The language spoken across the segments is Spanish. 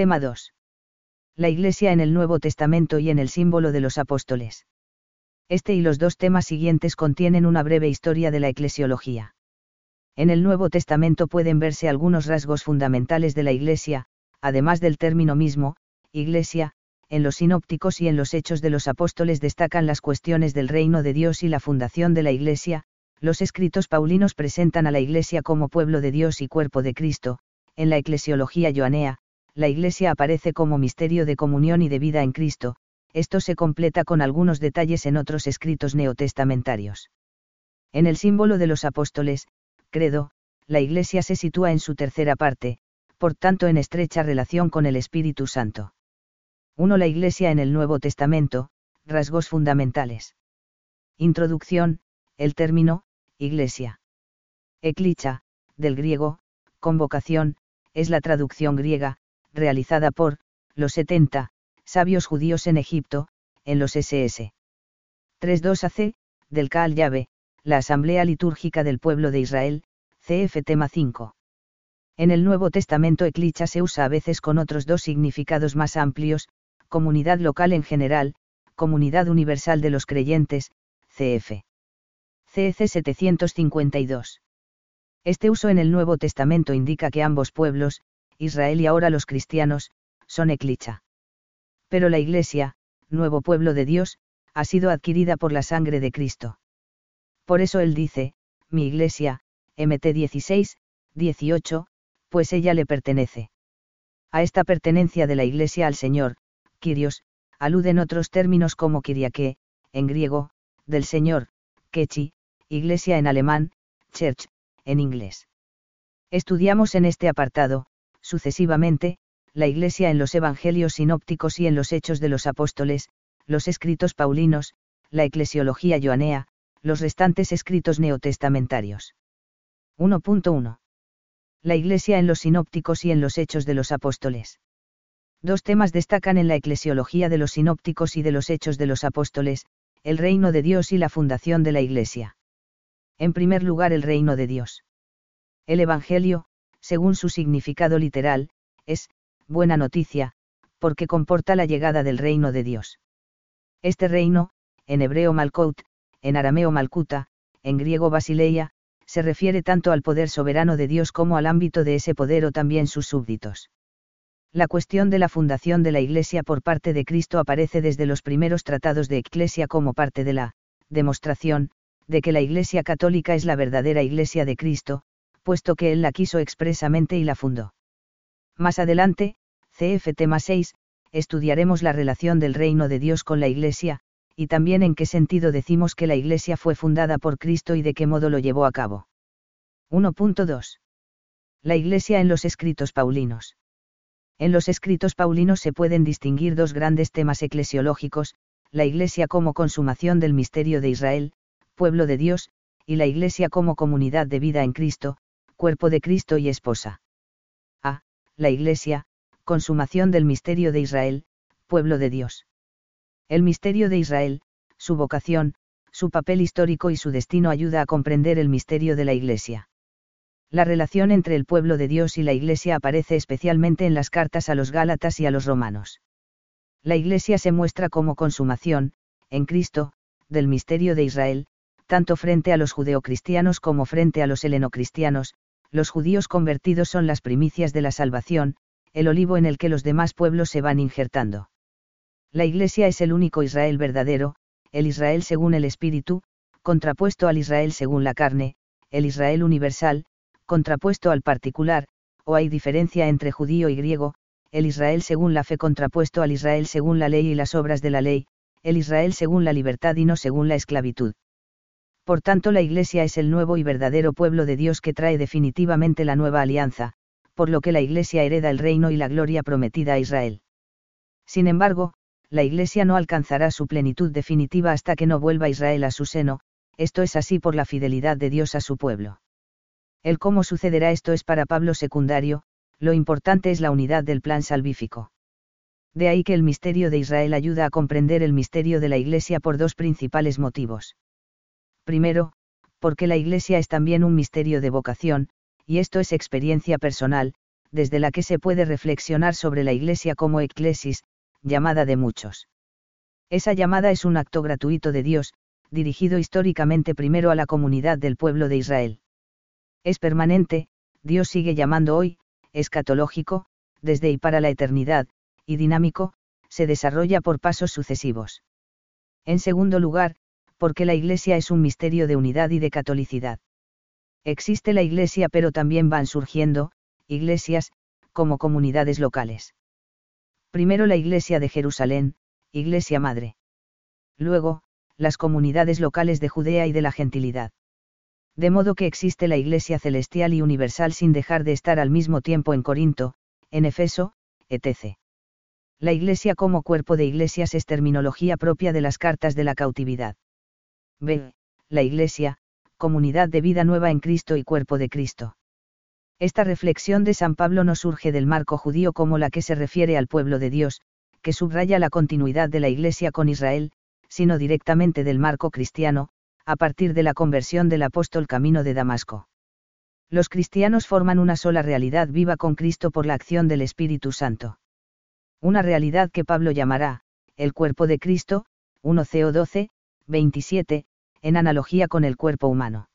Tema 2. La Iglesia en el Nuevo Testamento y en el símbolo de los apóstoles. Este y los dos temas siguientes contienen una breve historia de la eclesiología. En el Nuevo Testamento pueden verse algunos rasgos fundamentales de la Iglesia, además del término mismo, Iglesia, en los sinópticos y en los hechos de los apóstoles destacan las cuestiones del reino de Dios y la fundación de la Iglesia, los escritos paulinos presentan a la Iglesia como pueblo de Dios y cuerpo de Cristo, en la eclesiología joanea, la Iglesia aparece como misterio de comunión y de vida en Cristo, esto se completa con algunos detalles en otros escritos neotestamentarios. En el símbolo de los apóstoles, credo, la Iglesia se sitúa en su tercera parte, por tanto en estrecha relación con el Espíritu Santo. 1. La Iglesia en el Nuevo Testamento, rasgos fundamentales. Introducción, el término, Iglesia. Eclicha, del griego, convocación, es la traducción griega, realizada por, los 70, sabios judíos en Egipto, en los SS. 3.2 AC, del Kaal Yave, la Asamblea Litúrgica del Pueblo de Israel, CF tema 5. En el Nuevo Testamento eclicha se usa a veces con otros dos significados más amplios, comunidad local en general, comunidad universal de los creyentes, CF. CEC 752. Este uso en el Nuevo Testamento indica que ambos pueblos, Israel y ahora los cristianos, son eclicha. Pero la Iglesia, nuevo pueblo de Dios, ha sido adquirida por la sangre de Cristo. Por eso él dice, mi Iglesia, MT 16, 18, pues ella le pertenece. A esta pertenencia de la Iglesia al Señor, Kyrios, aluden otros términos como Kyriake, en griego, del Señor, Kechi, Iglesia en alemán, Church, en inglés. Estudiamos en este apartado, sucesivamente, la Iglesia en los Evangelios sinópticos y en los Hechos de los Apóstoles, los escritos paulinos, la eclesiología joanea, los restantes escritos neotestamentarios. 1.1. La Iglesia en los sinópticos y en los Hechos de los Apóstoles. Dos temas destacan en la eclesiología de los sinópticos y de los hechos de los apóstoles, el reino de Dios y la fundación de la Iglesia. En primer lugar, el reino de Dios. El Evangelio, según su significado literal, es, buena noticia, porque comporta la llegada del reino de Dios. Este reino, en hebreo Malkout, en arameo Malkuta, en griego Basileia, se refiere tanto al poder soberano de Dios como al ámbito de ese poder o también sus súbditos. La cuestión de la fundación de la Iglesia por parte de Cristo aparece desde los primeros tratados de Eclesia como parte de la demostración de que la Iglesia católica es la verdadera Iglesia de Cristo, puesto que Él la quiso expresamente y la fundó. Más adelante, CF tema 6, estudiaremos la relación del reino de Dios con la Iglesia, y también en qué sentido decimos que la Iglesia fue fundada por Cristo y de qué modo lo llevó a cabo. 1.2. La Iglesia en los escritos paulinos. En los escritos paulinos se pueden distinguir dos grandes temas eclesiológicos, la Iglesia como consumación del misterio de Israel, pueblo de Dios, y la Iglesia como comunidad de vida en Cristo, cuerpo de Cristo y esposa. A. La Iglesia, consumación del misterio de Israel, pueblo de Dios. El misterio de Israel, su vocación, su papel histórico y su destino ayuda a comprender el misterio de la Iglesia. La relación entre el pueblo de Dios y la Iglesia aparece especialmente en las cartas a los Gálatas y a los romanos. La Iglesia se muestra como consumación, en Cristo, del misterio de Israel, tanto frente a los judeocristianos como frente a los helenocristianos, los judíos convertidos son las primicias de la salvación, el olivo en el que los demás pueblos se van injertando. La Iglesia es el único Israel verdadero, el Israel según el Espíritu, contrapuesto al Israel según la carne, el Israel universal, contrapuesto al particular, o hay diferencia entre judío y griego, el Israel según la fe contrapuesto al Israel según la ley y las obras de la ley, el Israel según la libertad y no según la esclavitud. Por tanto, la Iglesia es el nuevo y verdadero pueblo de Dios que trae definitivamente la nueva alianza, por lo que la Iglesia hereda el reino y la gloria prometida a Israel. Sin embargo, la Iglesia no alcanzará su plenitud definitiva hasta que no vuelva Israel a su seno, esto es así por la fidelidad de Dios a su pueblo. El cómo sucederá esto es para Pablo secundario, lo importante es la unidad del plan salvífico. De ahí que el misterio de Israel ayuda a comprender el misterio de la Iglesia por dos principales motivos. Primero, porque la Iglesia es también un misterio de vocación, y esto es experiencia personal, desde la que se puede reflexionar sobre la Iglesia como eclesis, llamada de muchos. Esa llamada es un acto gratuito de Dios, dirigido históricamente primero a la comunidad del pueblo de Israel. Es permanente, Dios sigue llamando hoy, escatológico, desde y para la eternidad, y dinámico, se desarrolla por pasos sucesivos. En segundo lugar, porque la Iglesia es un misterio de unidad y de catolicidad. Existe la Iglesia pero también van surgiendo, iglesias, como comunidades locales. Primero la Iglesia de Jerusalén, Iglesia Madre. Luego, las comunidades locales de Judea y de la gentilidad. De modo que existe la Iglesia celestial y universal sin dejar de estar al mismo tiempo en Corinto, en Efeso, etc. La Iglesia como cuerpo de iglesias es terminología propia de las cartas de la cautividad. B. La Iglesia, comunidad de vida nueva en Cristo y cuerpo de Cristo. Esta reflexión de San Pablo no surge del marco judío como la que se refiere al pueblo de Dios, que subraya la continuidad de la Iglesia con Israel, sino directamente del marco cristiano, a partir de la conversión del apóstol Camino de Damasco. Los cristianos forman una sola realidad viva con Cristo por la acción del Espíritu Santo. Una realidad que Pablo llamará, el cuerpo de Cristo, 1 CO 12, 27, en analogía con el cuerpo humano.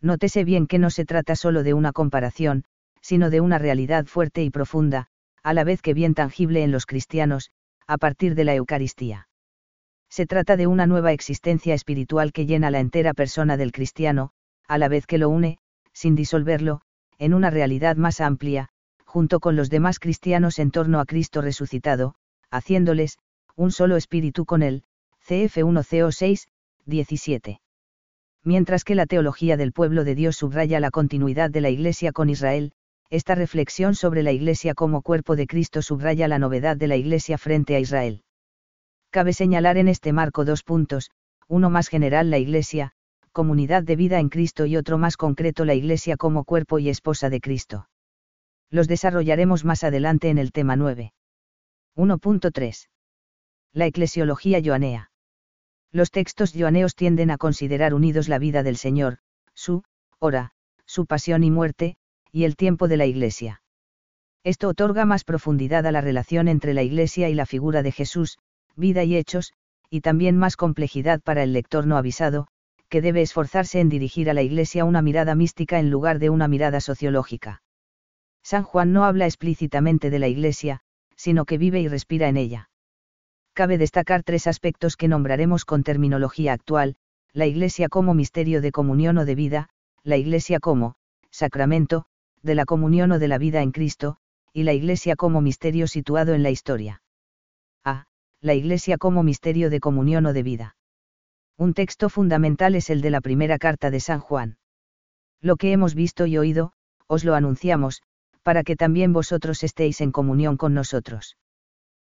Nótese bien que no se trata solo de una comparación, sino de una realidad fuerte y profunda, a la vez que bien tangible en los cristianos, a partir de la Eucaristía. Se trata de una nueva existencia espiritual que llena la entera persona del cristiano, a la vez que lo une, sin disolverlo, en una realidad más amplia, junto con los demás cristianos en torno a Cristo resucitado, haciéndoles, un solo espíritu con él, CF 1 CO 6, 17 mientras que la teología del pueblo de Dios subraya la continuidad de la Iglesia con Israel, esta reflexión sobre la Iglesia como cuerpo de Cristo subraya la novedad de la Iglesia frente a Israel. Cabe señalar en este marco dos puntos, uno más general la Iglesia, comunidad de vida en Cristo y otro más concreto la Iglesia como cuerpo y esposa de Cristo. Los desarrollaremos más adelante en el tema 9. 1.3. La eclesiología joanea los textos joaneos tienden a considerar unidos la vida del Señor, su hora, su pasión y muerte, y el tiempo de la Iglesia. Esto otorga más profundidad a la relación entre la Iglesia y la figura de Jesús, vida y hechos, y también más complejidad para el lector no avisado, que debe esforzarse en dirigir a la Iglesia una mirada mística en lugar de una mirada sociológica. San Juan no habla explícitamente de la Iglesia, sino que vive y respira en ella cabe destacar tres aspectos que nombraremos con terminología actual, la Iglesia como misterio de comunión o de vida, la Iglesia como sacramento, de la comunión o de la vida en Cristo, y la Iglesia como misterio situado en la historia. A. La Iglesia como misterio de comunión o de vida. Un texto fundamental es el de la primera carta de San Juan. Lo que hemos visto y oído, os lo anunciamos, para que también vosotros estéis en comunión con nosotros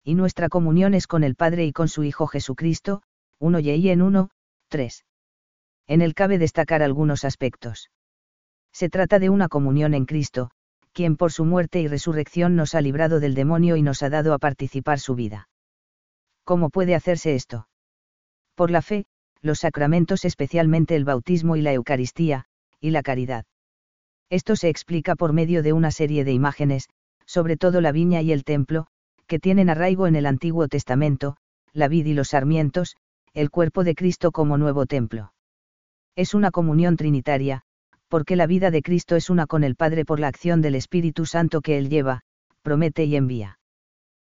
y nuestra comunión es con el Padre y con su Hijo Jesucristo, 1 y en 1, 3. En él cabe destacar algunos aspectos. Se trata de una comunión en Cristo, quien por su muerte y resurrección nos ha librado del demonio y nos ha dado a participar su vida. ¿Cómo puede hacerse esto? Por la fe, los sacramentos especialmente el bautismo y la Eucaristía, y la caridad. Esto se explica por medio de una serie de imágenes, sobre todo la viña y el templo, que tienen arraigo en el Antiguo Testamento, la vid y los sarmientos, el cuerpo de Cristo como nuevo templo. Es una comunión trinitaria, porque la vida de Cristo es una con el Padre por la acción del Espíritu Santo que Él lleva, promete y envía.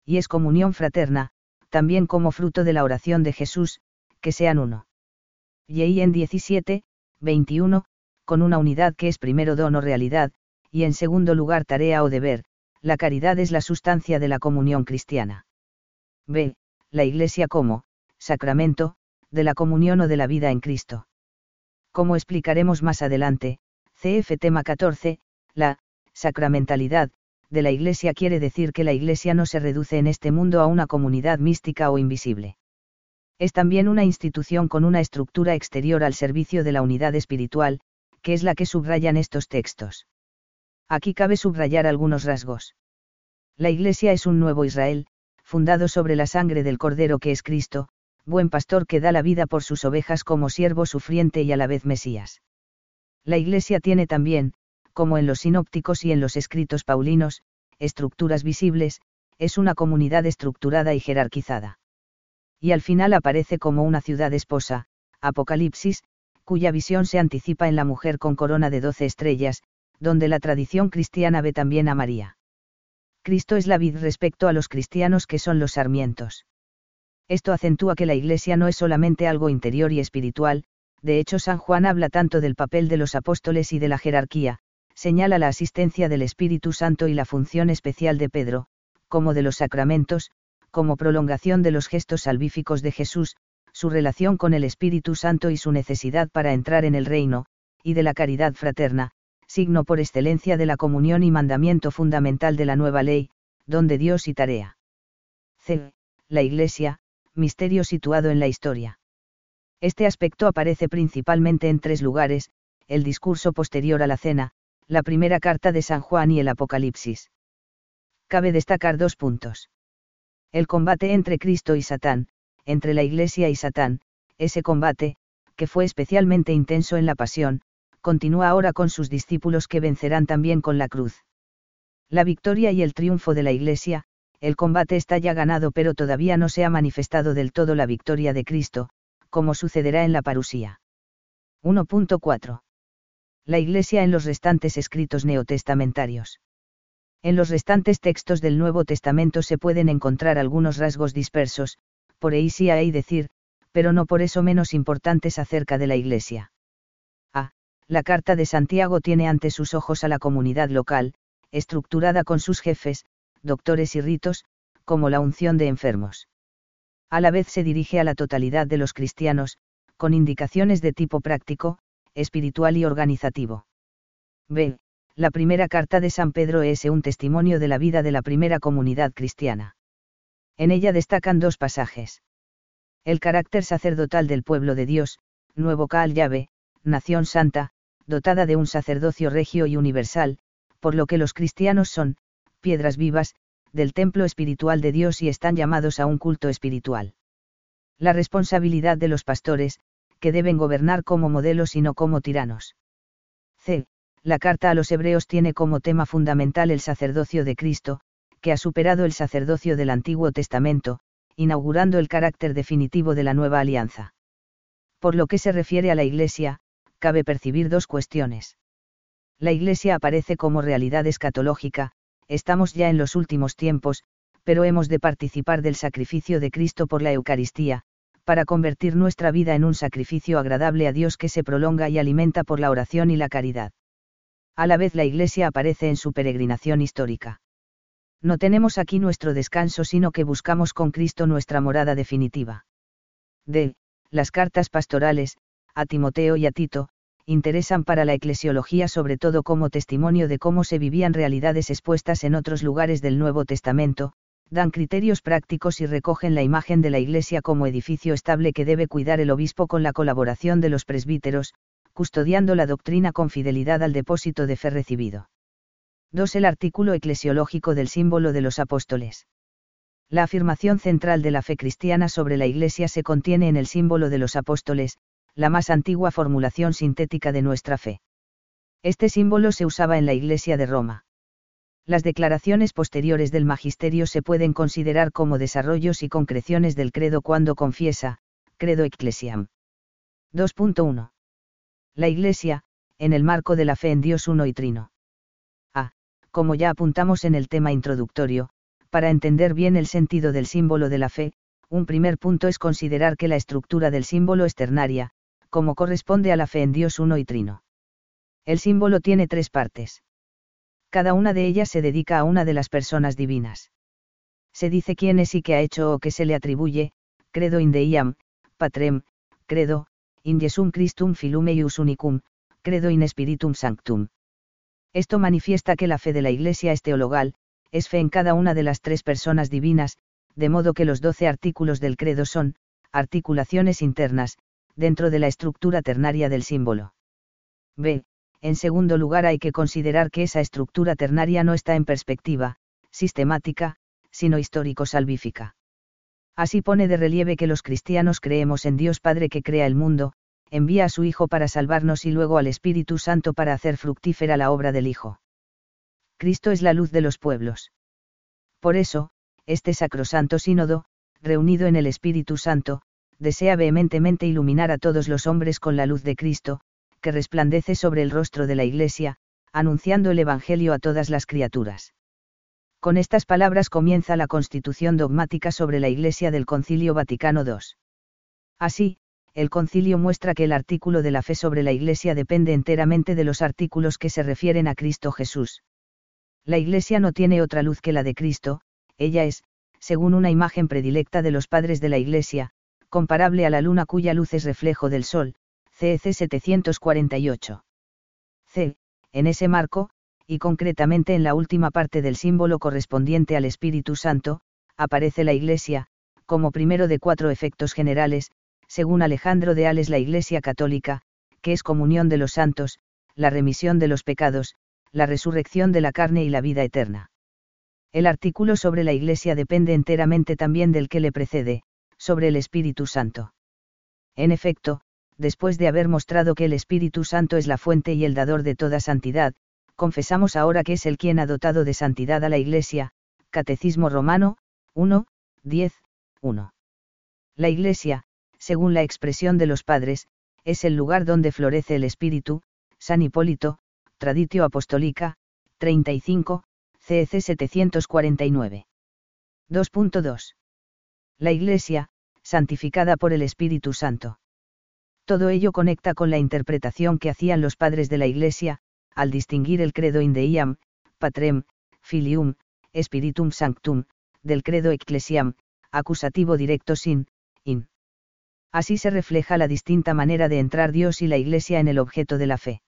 Y es comunión fraterna, también como fruto de la oración de Jesús, que sean uno. Y en 17, 21, con una unidad que es primero don o realidad, y en segundo lugar tarea o deber, la caridad es la sustancia de la comunión cristiana. B. La Iglesia como, sacramento, de la comunión o de la vida en Cristo. Como explicaremos más adelante, CF tema 14, la sacramentalidad de la Iglesia quiere decir que la Iglesia no se reduce en este mundo a una comunidad mística o invisible. Es también una institución con una estructura exterior al servicio de la unidad espiritual, que es la que subrayan estos textos. Aquí cabe subrayar algunos rasgos. La Iglesia es un nuevo Israel, fundado sobre la sangre del Cordero que es Cristo, buen pastor que da la vida por sus ovejas como siervo sufriente y a la vez Mesías. La Iglesia tiene también, como en los sinópticos y en los escritos paulinos, estructuras visibles, es una comunidad estructurada y jerarquizada. Y al final aparece como una ciudad esposa, Apocalipsis, cuya visión se anticipa en la mujer con corona de doce estrellas, donde la tradición cristiana ve también a María. Cristo es la vid respecto a los cristianos que son los sarmientos. Esto acentúa que la Iglesia no es solamente algo interior y espiritual, de hecho San Juan habla tanto del papel de los apóstoles y de la jerarquía, señala la asistencia del Espíritu Santo y la función especial de Pedro, como de los sacramentos, como prolongación de los gestos salvíficos de Jesús, su relación con el Espíritu Santo y su necesidad para entrar en el reino, y de la caridad fraterna, signo por excelencia de la comunión y mandamiento fundamental de la nueva ley, donde Dios y tarea. C. La Iglesia, misterio situado en la historia. Este aspecto aparece principalmente en tres lugares, el discurso posterior a la cena, la primera carta de San Juan y el Apocalipsis cabe destacar dos puntos. El combate entre Cristo y Satán, entre la Iglesia y Satán, ese combate, que fue especialmente intenso en la pasión, continúa ahora con sus discípulos que vencerán también con la cruz. La victoria y el triunfo de la Iglesia, el combate está ya ganado pero todavía no se ha manifestado del todo la victoria de Cristo, como sucederá en la parusía. 1.4. La Iglesia en los restantes escritos neotestamentarios. En los restantes textos del Nuevo Testamento se pueden encontrar algunos rasgos dispersos, por ahí sí hay decir, pero no por eso menos importantes acerca de la Iglesia. La carta de Santiago tiene ante sus ojos a la comunidad local, estructurada con sus jefes, doctores y ritos, como la unción de enfermos. A la vez se dirige a la totalidad de los cristianos, con indicaciones de tipo práctico, espiritual y organizativo. B la primera carta de San Pedro es un testimonio de la vida de la primera comunidad cristiana. En ella destacan dos pasajes. El carácter sacerdotal del pueblo de Dios, nuevo Caal llave, nación santa, dotada de un sacerdocio regio y universal, por lo que los cristianos son, piedras vivas, del templo espiritual de Dios y están llamados a un culto espiritual. La responsabilidad de los pastores, que deben gobernar como modelos y no como tiranos. C la carta a los hebreos tiene como tema fundamental el sacerdocio de Cristo, que ha superado el sacerdocio del Antiguo Testamento, inaugurando el carácter definitivo de la nueva alianza. Por lo que se refiere a la Iglesia, cabe percibir dos cuestiones. La Iglesia aparece como realidad escatológica, estamos ya en los últimos tiempos, pero hemos de participar del sacrificio de Cristo por la Eucaristía, para convertir nuestra vida en un sacrificio agradable a Dios que se prolonga y alimenta por la oración y la caridad a la vez la Iglesia aparece en su peregrinación histórica. No tenemos aquí nuestro descanso sino que buscamos con Cristo nuestra morada definitiva. D. Las cartas pastorales, a Timoteo y a Tito, interesan para la eclesiología sobre todo como testimonio de cómo se vivían realidades expuestas en otros lugares del Nuevo Testamento, dan criterios prácticos y recogen la imagen de la Iglesia como edificio estable que debe cuidar el obispo con la colaboración de los presbíteros, custodiando la doctrina con fidelidad al depósito de fe recibido. 2. El artículo eclesiológico del símbolo de los apóstoles. La afirmación central de la fe cristiana sobre la Iglesia se contiene en el símbolo de los apóstoles, la más antigua formulación sintética de nuestra fe. Este símbolo se usaba en la Iglesia de Roma. Las declaraciones posteriores del magisterio se pueden considerar como desarrollos y concreciones del credo cuando confiesa, credo ecclesiam. 2.1 la Iglesia, en el marco de la fe en Dios uno y trino. A. Como ya apuntamos en el tema introductorio, para entender bien el sentido del símbolo de la fe, un primer punto es considerar que la estructura del símbolo es ternaria, como corresponde a la fe en Dios uno y trino. El símbolo tiene tres partes. Cada una de ellas se dedica a una de las personas divinas. Se dice quién es y qué ha hecho o qué se le atribuye, credo in deiam, patrem, credo, in Jesum Christum filume ius unicum, credo in spiritum sanctum. Esto manifiesta que la fe de la Iglesia es teologal, es fe en cada una de las tres personas divinas, de modo que los doce artículos del credo son, articulaciones internas, dentro de la estructura ternaria del símbolo. B. En segundo lugar hay que considerar que esa estructura ternaria no está en perspectiva, sistemática, sino histórico-salvífica. Así pone de relieve que los cristianos creemos en Dios Padre que crea el mundo, envía a su Hijo para salvarnos y luego al Espíritu Santo para hacer fructífera la obra del Hijo. Cristo es la luz de los pueblos. Por eso, este sacrosanto sínodo, reunido en el Espíritu Santo, desea vehementemente iluminar a todos los hombres con la luz de Cristo, que resplandece sobre el rostro de la Iglesia, anunciando el Evangelio a todas las criaturas. Con estas palabras comienza la constitución dogmática sobre la Iglesia del Concilio Vaticano II. Así, el concilio muestra que el artículo de la fe sobre la Iglesia depende enteramente de los artículos que se refieren a Cristo Jesús. La Iglesia no tiene otra luz que la de Cristo, ella es, según una imagen predilecta de los padres de la Iglesia, comparable a la luna cuya luz es reflejo del sol, CEC 748. C. En ese marco, y concretamente en la última parte del símbolo correspondiente al Espíritu Santo, aparece la Iglesia, como primero de cuatro efectos generales, según Alejandro de Ales la Iglesia Católica, que es comunión de los santos, la remisión de los pecados, la resurrección de la carne y la vida eterna. El artículo sobre la Iglesia depende enteramente también del que le precede, sobre el Espíritu Santo. En efecto, después de haber mostrado que el Espíritu Santo es la fuente y el dador de toda santidad, confesamos ahora que es el quien ha dotado de santidad a la Iglesia, Catecismo Romano, 1, 10, 1. La Iglesia, según la expresión de los padres, es el lugar donde florece el Espíritu, San Hipólito, Traditio Apostólica, 35, CEC 749. 2.2. La Iglesia, santificada por el Espíritu Santo. Todo ello conecta con la interpretación que hacían los padres de la Iglesia, al distinguir el credo indeiam, patrem, filium, spiritum sanctum, del credo ecclesiam, acusativo directo sin, in. Así se refleja la distinta manera de entrar Dios y la Iglesia en el objeto de la fe.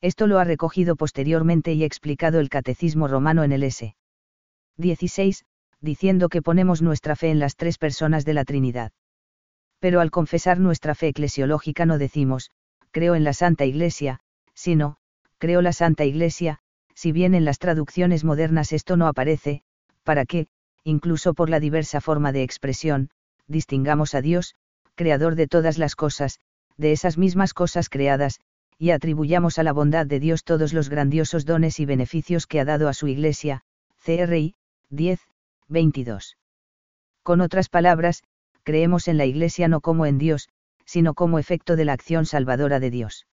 Esto lo ha recogido posteriormente y explicado el Catecismo Romano en el S. 16, diciendo que ponemos nuestra fe en las tres personas de la Trinidad. Pero al confesar nuestra fe eclesiológica no decimos, creo en la Santa Iglesia, sino, creo la Santa Iglesia, si bien en las traducciones modernas esto no aparece, para que, incluso por la diversa forma de expresión, distingamos a Dios, creador de todas las cosas, de esas mismas cosas creadas, y atribuyamos a la bondad de Dios todos los grandiosos dones y beneficios que ha dado a su Iglesia, CRI, 10, 22. Con otras palabras, creemos en la Iglesia no como en Dios, sino como efecto de la acción salvadora de Dios.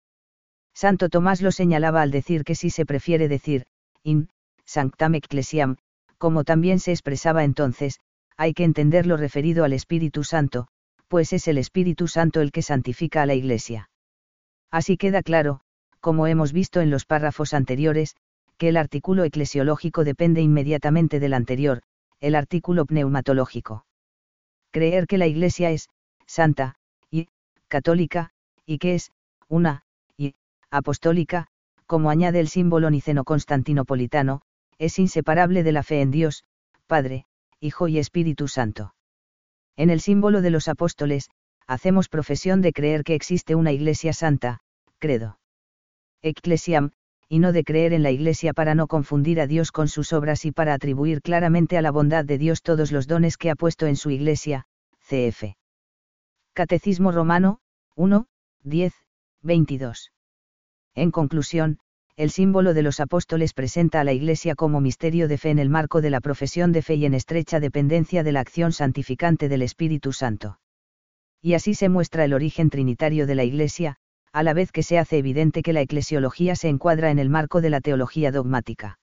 Santo Tomás lo señalaba al decir que si se prefiere decir, in, sanctam ecclesiam, como también se expresaba entonces, hay que entender lo referido al Espíritu Santo, pues es el Espíritu Santo el que santifica a la Iglesia. Así queda claro, como hemos visto en los párrafos anteriores, que el artículo eclesiológico depende inmediatamente del anterior, el artículo pneumatológico. Creer que la Iglesia es, santa, y, católica, y que es, una, apostólica, como añade el símbolo niceno-constantinopolitano, es inseparable de la fe en Dios, Padre, Hijo y Espíritu Santo. En el símbolo de los apóstoles, hacemos profesión de creer que existe una Iglesia Santa, credo. Ecclesiam, y no de creer en la Iglesia para no confundir a Dios con sus obras y para atribuir claramente a la bondad de Dios todos los dones que ha puesto en su Iglesia, cf. Catecismo Romano, 1, 10, 22. En conclusión, el símbolo de los apóstoles presenta a la Iglesia como misterio de fe en el marco de la profesión de fe y en estrecha dependencia de la acción santificante del Espíritu Santo. Y así se muestra el origen trinitario de la Iglesia, a la vez que se hace evidente que la eclesiología se encuadra en el marco de la teología dogmática.